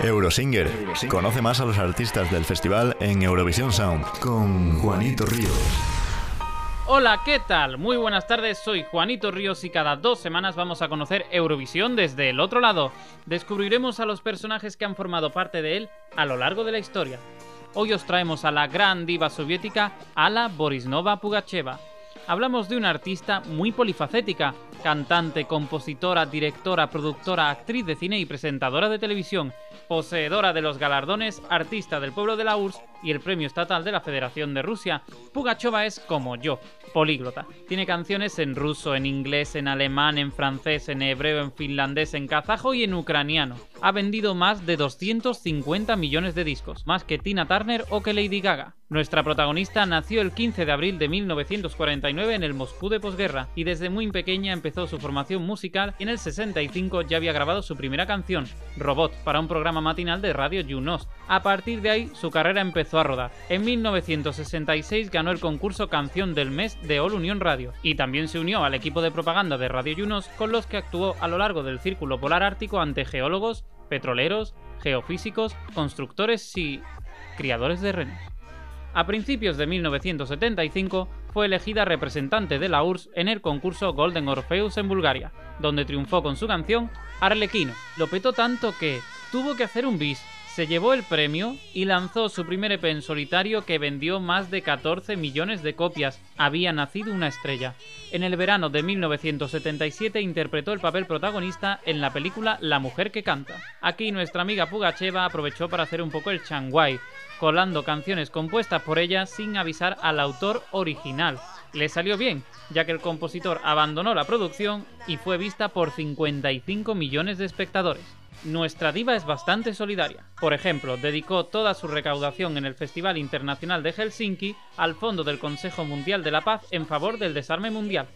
Eurosinger. Conoce más a los artistas del festival en Eurovisión Sound con Juanito Ríos. Hola, ¿qué tal? Muy buenas tardes, soy Juanito Ríos y cada dos semanas vamos a conocer Eurovisión desde el otro lado. Descubriremos a los personajes que han formado parte de él a lo largo de la historia. Hoy os traemos a la gran diva soviética Ala Borisnova Pugacheva. Hablamos de una artista muy polifacética, cantante, compositora, directora, productora, actriz de cine y presentadora de televisión, poseedora de los galardones Artista del Pueblo de la URSS y el Premio Estatal de la Federación de Rusia. Pugacheva es como yo, políglota. Tiene canciones en ruso, en inglés, en alemán, en francés, en hebreo, en finlandés, en kazajo y en ucraniano. Ha vendido más de 250 millones de discos, más que Tina Turner o que Lady Gaga. Nuestra protagonista nació el 15 de abril de 1949 en el Moscú de posguerra y desde muy pequeña empezó su formación musical y en el 65 ya había grabado su primera canción, Robot, para un programa matinal de radio Junos. A partir de ahí su carrera empezó a rodar. En 1966 ganó el concurso Canción del Mes de All Union Radio y también se unió al equipo de propaganda de Radio Junos con los que actuó a lo largo del Círculo Polar Ártico ante geólogos, petroleros, geofísicos, constructores y criadores de renos. A principios de 1975 fue elegida representante de la URSS en el concurso Golden Orpheus en Bulgaria, donde triunfó con su canción Arlequino. Lo petó tanto que tuvo que hacer un bis, se llevó el premio y lanzó su primer EP en solitario que vendió más de 14 millones de copias. Había nacido una estrella. En el verano de 1977 interpretó el papel protagonista en la película La mujer que canta. Aquí nuestra amiga Pugacheva aprovechó para hacer un poco el changuay, colando canciones compuestas por ella sin avisar al autor original. Le salió bien, ya que el compositor abandonó la producción y fue vista por 55 millones de espectadores. Nuestra diva es bastante solidaria. Por ejemplo, dedicó toda su recaudación en el Festival Internacional de Helsinki al Fondo del Consejo Mundial de la Paz en favor del desarme mundial.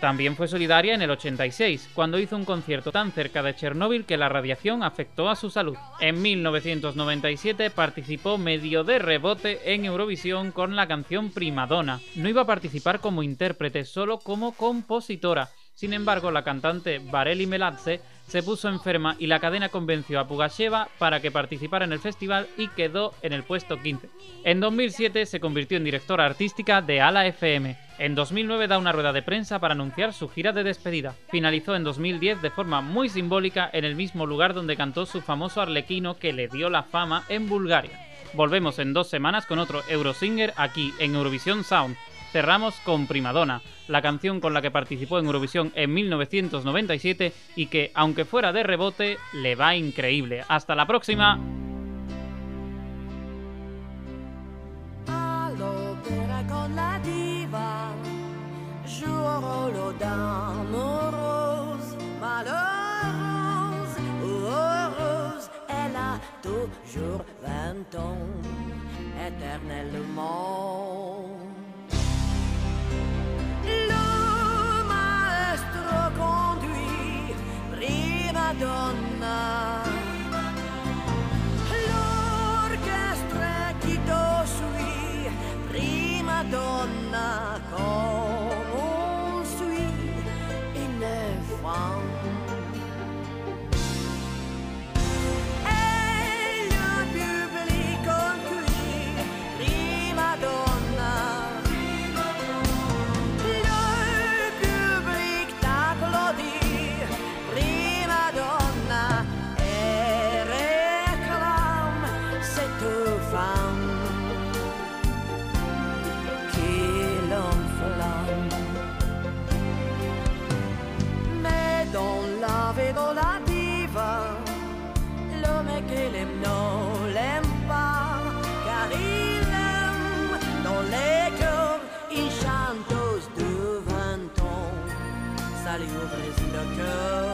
También fue solidaria en el 86, cuando hizo un concierto tan cerca de Chernóbil que la radiación afectó a su salud. En 1997 participó medio de rebote en Eurovisión con la canción Primadonna. No iba a participar como intérprete, solo como compositora. Sin embargo, la cantante Vareli Meladze se puso enferma y la cadena convenció a Pugacheva para que participara en el festival y quedó en el puesto 15. En 2007 se convirtió en directora artística de Ala FM. En 2009 da una rueda de prensa para anunciar su gira de despedida. Finalizó en 2010 de forma muy simbólica en el mismo lugar donde cantó su famoso arlequino que le dio la fama en Bulgaria. Volvemos en dos semanas con otro Eurosinger aquí en Eurovisión Sound. Cerramos con Primadonna, la canción con la que participó en Eurovisión en 1997 y que, aunque fuera de rebote, le va increíble. Hasta la próxima. toujours au lodin morose, malheureuse ou oh, heureuse, oh, elle a toujours vingt ans, éternellement. Le maestro conduit, prima donna. Eu will praise and